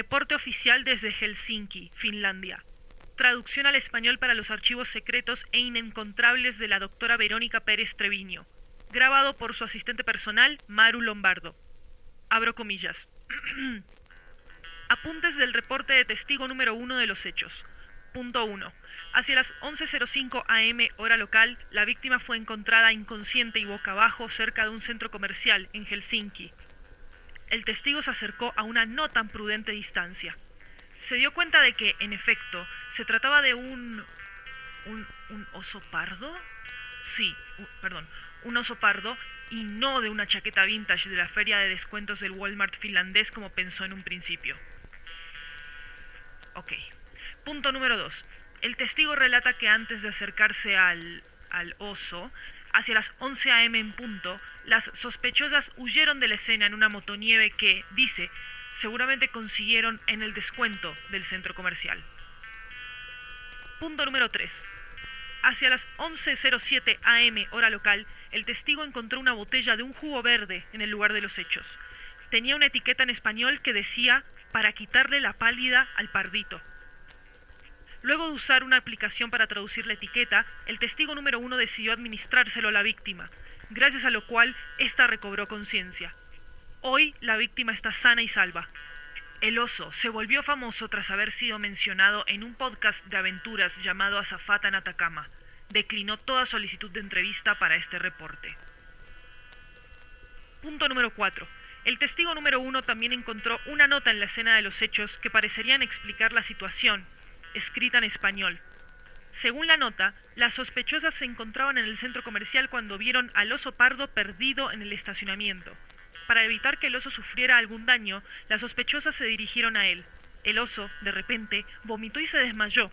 Reporte oficial desde Helsinki, Finlandia. Traducción al español para los archivos secretos e inencontrables de la doctora Verónica Pérez Treviño. Grabado por su asistente personal, Maru Lombardo. Abro comillas. Apuntes del reporte de testigo número uno de los hechos. Punto 1. Hacia las 11.05 am hora local, la víctima fue encontrada inconsciente y boca abajo cerca de un centro comercial en Helsinki. El testigo se acercó a una no tan prudente distancia. Se dio cuenta de que, en efecto, se trataba de un... un, un oso pardo. Sí, perdón, un oso pardo y no de una chaqueta vintage de la feria de descuentos del Walmart finlandés como pensó en un principio. Ok. Punto número 2. El testigo relata que antes de acercarse al, al oso, hacia las 11 a.m. en punto, las sospechosas huyeron de la escena en una motonieve que, dice, seguramente consiguieron en el descuento del centro comercial. Punto número 3. Hacia las 11.07 am hora local, el testigo encontró una botella de un jugo verde en el lugar de los hechos. Tenía una etiqueta en español que decía para quitarle la pálida al pardito. Luego de usar una aplicación para traducir la etiqueta, el testigo número uno decidió administrárselo a la víctima, gracias a lo cual ésta recobró conciencia. Hoy la víctima está sana y salva. El oso se volvió famoso tras haber sido mencionado en un podcast de aventuras llamado Azafata en Atacama. Declinó toda solicitud de entrevista para este reporte. Punto número 4. El testigo número uno también encontró una nota en la escena de los hechos que parecerían explicar la situación, escrita en español. Según la nota, las sospechosas se encontraban en el centro comercial cuando vieron al oso pardo perdido en el estacionamiento. Para evitar que el oso sufriera algún daño, las sospechosas se dirigieron a él. El oso, de repente, vomitó y se desmayó.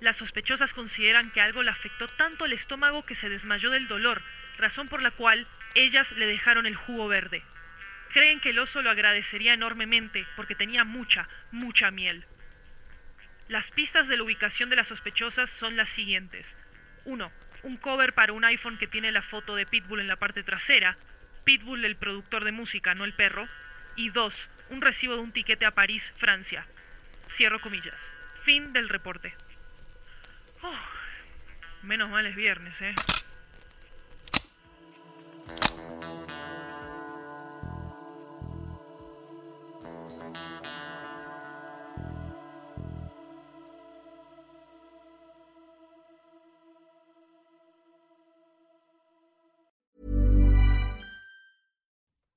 Las sospechosas consideran que algo le afectó tanto el estómago que se desmayó del dolor, razón por la cual ellas le dejaron el jugo verde. Creen que el oso lo agradecería enormemente porque tenía mucha, mucha miel. Las pistas de la ubicación de las sospechosas son las siguientes. 1. Un cover para un iPhone que tiene la foto de Pitbull en la parte trasera. Pitbull el productor de música, no el perro. Y 2. Un recibo de un tiquete a París, Francia. Cierro comillas. Fin del reporte. Menos mal es viernes, ¿eh?